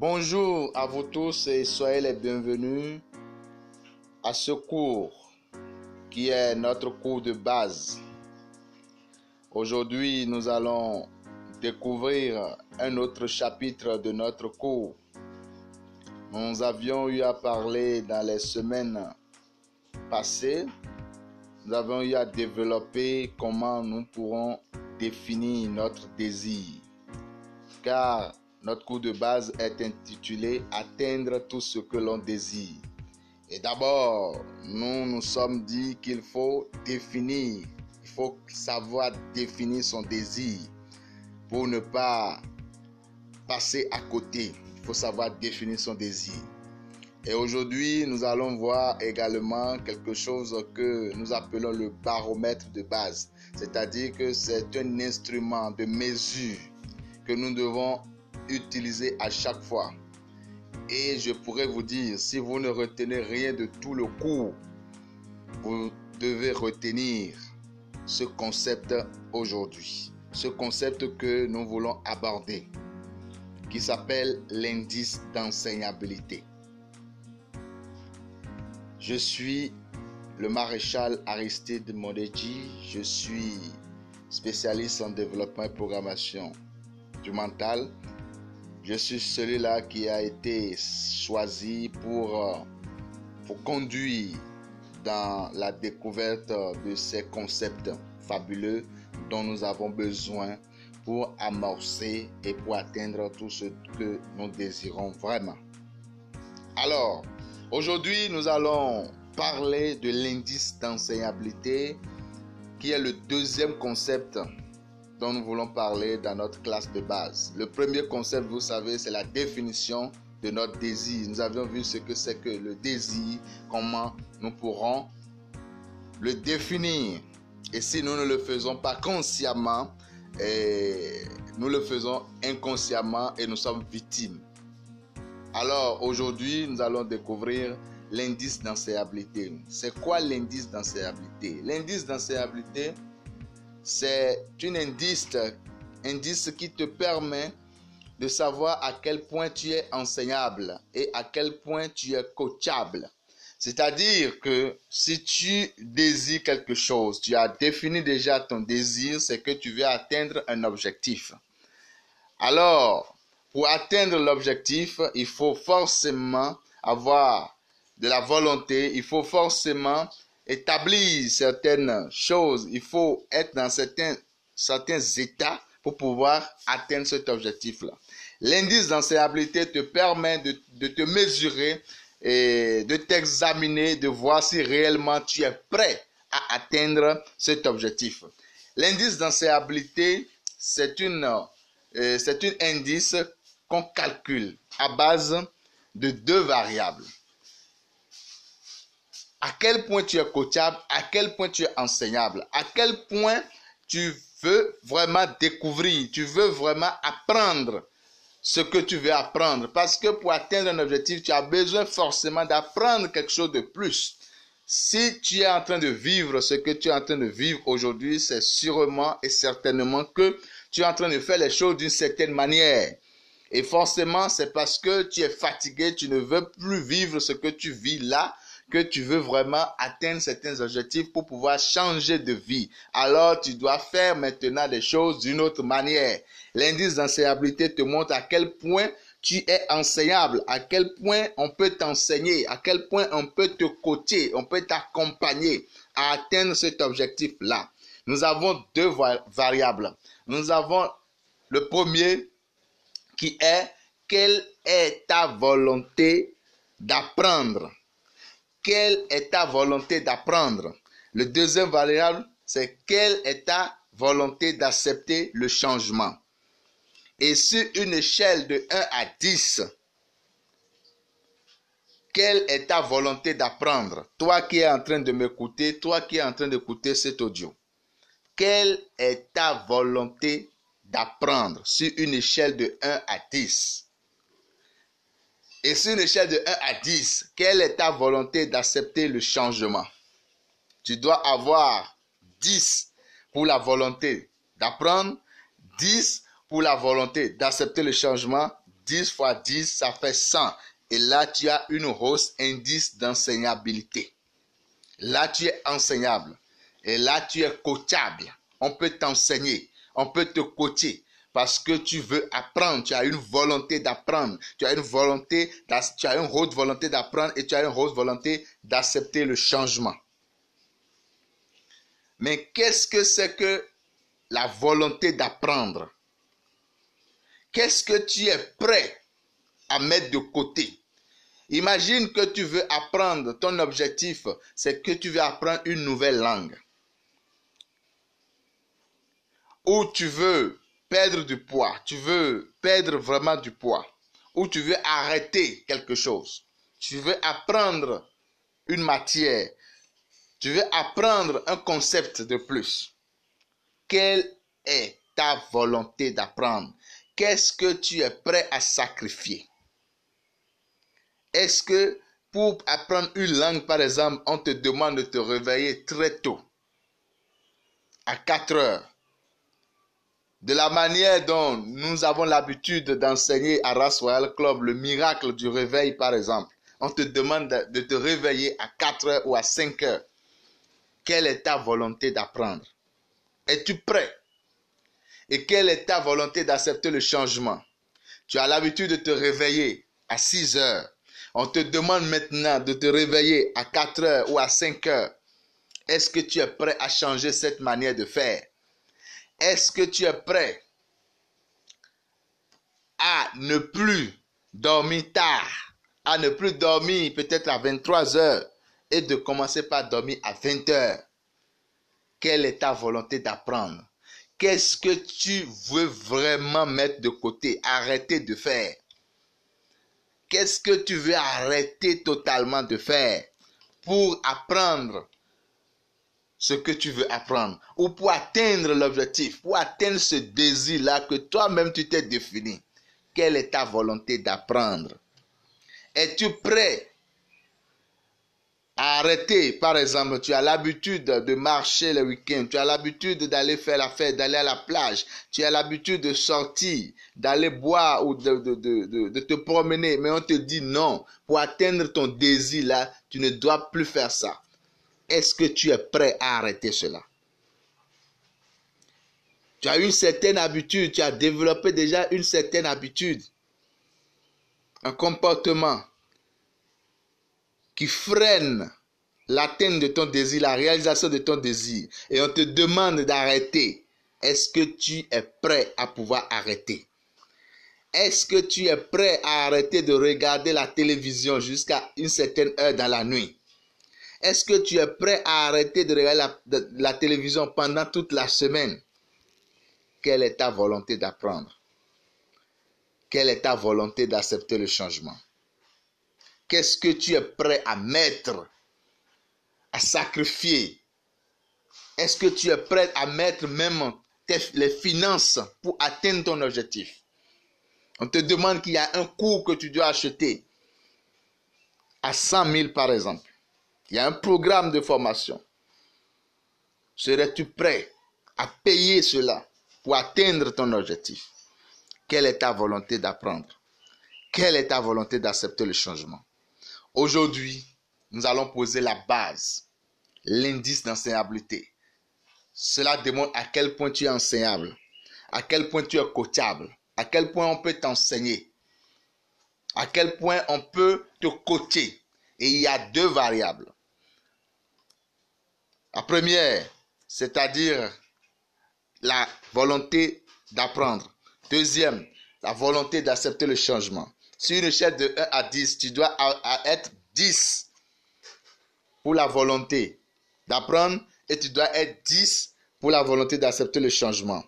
Bonjour à vous tous et soyez les bienvenus à ce cours qui est notre cours de base. Aujourd'hui, nous allons découvrir un autre chapitre de notre cours. Nous avions eu à parler dans les semaines passées, nous avons eu à développer comment nous pourrons définir notre désir. Car notre cours de base est intitulé Atteindre tout ce que l'on désire. Et d'abord, nous nous sommes dit qu'il faut définir, il faut savoir définir son désir pour ne pas passer à côté. Il faut savoir définir son désir. Et aujourd'hui, nous allons voir également quelque chose que nous appelons le baromètre de base. C'est-à-dire que c'est un instrument de mesure que nous devons utiliser à chaque fois. Et je pourrais vous dire, si vous ne retenez rien de tout le cours, vous devez retenir ce concept aujourd'hui. Ce concept que nous voulons aborder, qui s'appelle l'indice d'enseignabilité. Je suis le maréchal Aristide Modeji. Je suis spécialiste en développement et programmation du mental je suis celui-là qui a été choisi pour, euh, conduire dans la découverte de ces concepts fabuleux dont nous avons besoin pour amorcer et pour atteindre tout ce que nous désirons vraiment. Alors, aujourd'hui, nous allons parler de l'indice d'enseignabilité qui est le deuxième concept dont nous voulons parler dans notre classe de base. Le premier concept, vous savez, c'est la définition de notre désir. Nous avions vu ce que c'est que le désir, comment nous pourrons le définir. Et si nous ne le faisons pas consciemment, et nous le faisons inconsciemment et nous sommes victimes. Alors aujourd'hui, nous allons découvrir l'indice d'enseignabilité. C'est quoi l'indice d'enseignabilité L'indice d'enseignabilité, c'est un indice, indice qui te permet de savoir à quel point tu es enseignable et à quel point tu es coachable. C'est-à-dire que si tu désires quelque chose, tu as défini déjà ton désir, c'est que tu veux atteindre un objectif. Alors, pour atteindre l'objectif, il faut forcément avoir de la volonté, il faut forcément établir certaines choses, il faut être dans certains, certains états pour pouvoir atteindre cet objectif-là. L'indice d'enseignabilité te permet de, de, te mesurer et de t'examiner, de voir si réellement tu es prêt à atteindre cet objectif. L'indice d'enseignabilité, c'est une, euh, c'est un indice qu'on calcule à base de deux variables à quel point tu es coachable, à quel point tu es enseignable, à quel point tu veux vraiment découvrir, tu veux vraiment apprendre ce que tu veux apprendre. Parce que pour atteindre un objectif, tu as besoin forcément d'apprendre quelque chose de plus. Si tu es en train de vivre ce que tu es en train de vivre aujourd'hui, c'est sûrement et certainement que tu es en train de faire les choses d'une certaine manière. Et forcément, c'est parce que tu es fatigué, tu ne veux plus vivre ce que tu vis là, que tu veux vraiment atteindre certains objectifs pour pouvoir changer de vie, alors tu dois faire maintenant les choses d'une autre manière. L'indice d'enseignabilité te montre à quel point tu es enseignable, à quel point on peut t'enseigner, à quel point on peut te coacher, on peut t'accompagner à atteindre cet objectif-là. Nous avons deux variables. Nous avons le premier qui est quelle est ta volonté d'apprendre? Quelle est ta volonté d'apprendre? Le deuxième variable, c'est quelle est ta volonté d'accepter le changement? Et sur une échelle de 1 à 10, quelle est ta volonté d'apprendre? Toi qui es en train de m'écouter, toi qui es en train d'écouter cet audio. Quelle est ta volonté d'apprendre? Sur une échelle de 1 à 10 et sur une échelle de 1 à 10, quelle est ta volonté d'accepter le changement? Tu dois avoir 10 pour la volonté d'apprendre, 10 pour la volonté d'accepter le changement, 10 fois 10, ça fait 100. Et là, tu as une hausse indice d'enseignabilité. Là, tu es enseignable. Et là, tu es coachable. On peut t'enseigner. On peut te coacher. Parce que tu veux apprendre. Tu as une volonté d'apprendre. Tu as une volonté, tu as une haute volonté d'apprendre et tu as une haute volonté d'accepter le changement. Mais qu'est-ce que c'est que la volonté d'apprendre? Qu'est-ce que tu es prêt à mettre de côté? Imagine que tu veux apprendre, ton objectif, c'est que tu veux apprendre une nouvelle langue. Ou tu veux perdre du poids, tu veux perdre vraiment du poids. Ou tu veux arrêter quelque chose. Tu veux apprendre une matière. Tu veux apprendre un concept de plus. Quelle est ta volonté d'apprendre? Qu'est-ce que tu es prêt à sacrifier? Est-ce que pour apprendre une langue, par exemple, on te demande de te réveiller très tôt, à 4 heures De la manière dont nous avons l'habitude d'enseigner à Ras Royal Club le miracle du réveil, par exemple, on te demande de te réveiller à 4 heures ou à 5 heures. Quelle est ta volonté d'apprendre? Es-tu prêt? Et quelle est ta volonté d'accepter le changement? Tu as l'habitude de te réveiller à 6 heures. On te demande maintenant de te réveiller à 4 heures ou à 5 heures. Est-ce que tu es prêt à changer cette manière de faire? Est-ce que tu es prêt à ne plus dormir tard, à ne plus dormir peut-être à 23 heures et de commencer par dormir à 20 heures? Quelle est ta volonté d'apprendre? Qu'est-ce que tu veux vraiment mettre de côté, arrêter de faire? Qu'est-ce que tu veux arrêter totalement de faire pour apprendre ce que tu veux apprendre ou pour atteindre l'objectif, pour atteindre ce désir-là que toi-même tu t'es défini Quelle est ta volonté d'apprendre? Es-tu prêt Arrêtez, par exemple, tu as l'habitude de marcher le week-end, tu as l'habitude d'aller faire la fête, d'aller à la plage, tu as l'habitude de sortir, d'aller boire ou de, de, te promener, mais on te dit non, pour atteindre ton désir là, tu ne dois plus faire ça. Est-ce que tu es prêt à arrêter cela? Tu as une certaine habitude, tu as développé déjà une certaine habitude, un comportement qui freine l'atteinte de ton désir, la réalisation de ton désir, et on te demande d'arrêter, est-ce que tu es prêt à pouvoir arrêter? Est-ce que tu es prêt à arrêter de regarder la télévision jusqu'à une certaine heure dans la nuit? Est-ce que tu es prêt à arrêter de regarder la, télévision pendant toute la semaine? Quelle est ta volonté d'apprendre? Quelle est ta volonté d'accepter le changement? Qu'est-ce que tu es prêt à mettre, à sacrifier? Est-ce que tu es prêt à mettre même les finances pour atteindre ton objectif? On te demande qu'il y a un cours que tu dois acheter. À 100 000 par exemple. Il y a un programme de formation. Serais-tu prêt à payer cela pour atteindre ton objectif? Quelle est ta volonté d'apprendre? Quelle est ta volonté d'accepter le changement? Aujourd'hui, nous allons poser la base, l'indice d'enseignabilité. Cela démontre à quel point tu es enseignable, à quel point tu es coachable, à quel point on peut t'enseigner, à quel point on peut te coacher. Et il y a deux variables. La première, c'est-à-dire la volonté d'apprendre. Deuxième, la volonté d'accepter le changement. Sur une échelle de 1 à 10, tu dois être 10 pour la volonté d'apprendre et tu dois être 10 pour la volonté d'accepter le changement.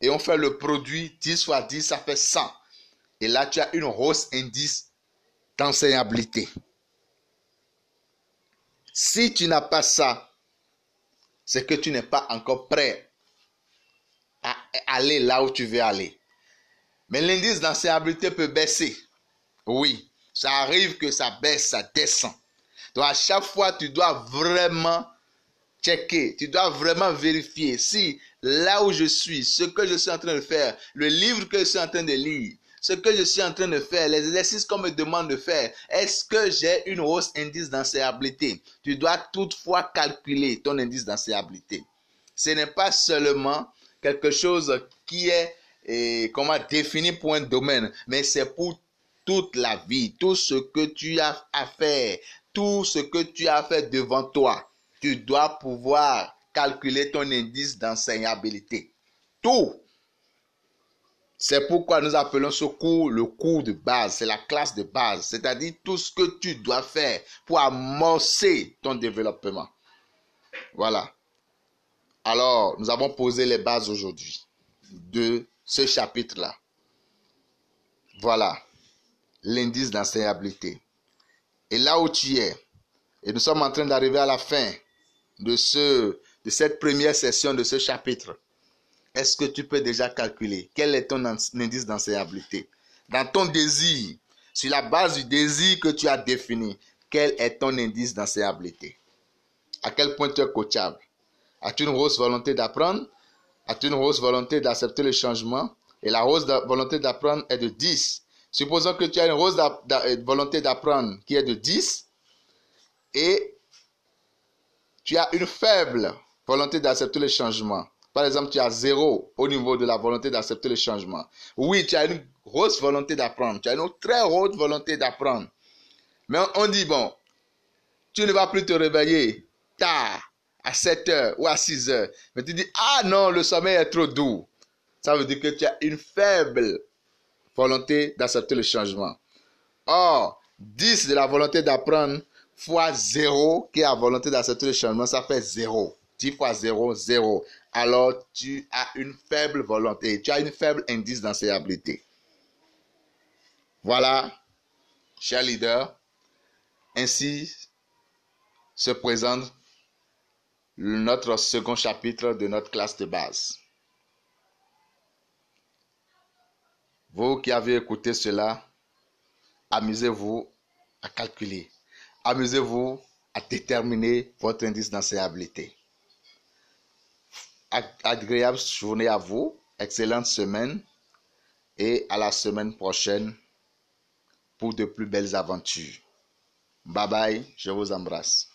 Et on fait le produit 10 fois 10, ça fait 100. Et là, tu as une hausse indice d'enseignabilité. Si tu n'as pas ça, c'est que tu n'es pas encore prêt à aller là où tu veux aller. Mais l'indice d'enseignabilité peut baisser. Oui, ça arrive que ça baisse, ça descend. Donc à chaque fois, tu dois vraiment checker, tu dois vraiment vérifier si là où je suis, ce que je suis en train de faire, le livre que je suis en train de lire, ce que je suis en train de faire, les exercices qu'on me demande de faire, est-ce que j'ai une hausse indice d'enseignabilité Tu dois toutefois calculer ton indice d'enseignabilité. Ce n'est pas seulement quelque chose qui est comment définir pour un domaine, mais c'est pour toute la vie, tout ce que tu as à faire, tout ce que tu as fait devant toi. Tu dois pouvoir calculer ton indice d'enseignabilité. Tout. C'est pourquoi nous appelons ce cours le cours de base, c'est la classe de base, c'est-à-dire tout ce que tu dois faire pour amorcer ton développement. Voilà. Alors, nous avons posé les bases aujourd'hui de ce chapitre-là. Voilà l'indice d'enseignabilité. Et là où tu es, et nous sommes en train d'arriver à la fin de, de cette première session de ce chapitre, est-ce que tu peux déjà calculer quel est ton indice d'enseignabilité Dans ton désir, sur la base du désir que tu as défini, quel est ton indice d'enseignabilité À quel point tu es coachable? As-tu une grosse volonté d'apprendre? As-tu une grosse volonté d'accepter le changement? Et la grosse volonté d'apprendre est de 10. Supposons que tu as une grosse volonté d'apprendre qui est de 10 et tu as une faible volonté d'accepter le changement. Par exemple, tu as zéro au niveau de la volonté d'accepter le changement. Oui, tu as une grosse volonté d'apprendre. Tu as une très haute volonté d'apprendre. Mais on dit, bon, tu ne vas plus te réveiller tard, à 7 heures ou à 6 heures. Mais tu dis, ah non, le sommeil est trop doux. Ça veut dire que tu as une faible volonté d'accepter le changement. Or, 10 de la volonté d'apprendre fois 0 qui est la volonté d'accepter le changement, ça fait 0. 10 fois 0, 0. Alors, tu as une faible volonté, tu as une faible indice d'enseignabilité. Voilà, cher leader, ainsi se présente notre second chapitre de notre classe de base. Vous qui avez écouté cela, amusez-vous à calculer. Amusez-vous à déterminer votre indice d'enseignabilité. Agréable journée à vous, excellente semaine et à la semaine prochaine pour de plus belles aventures. Bye bye, je vous embrasse.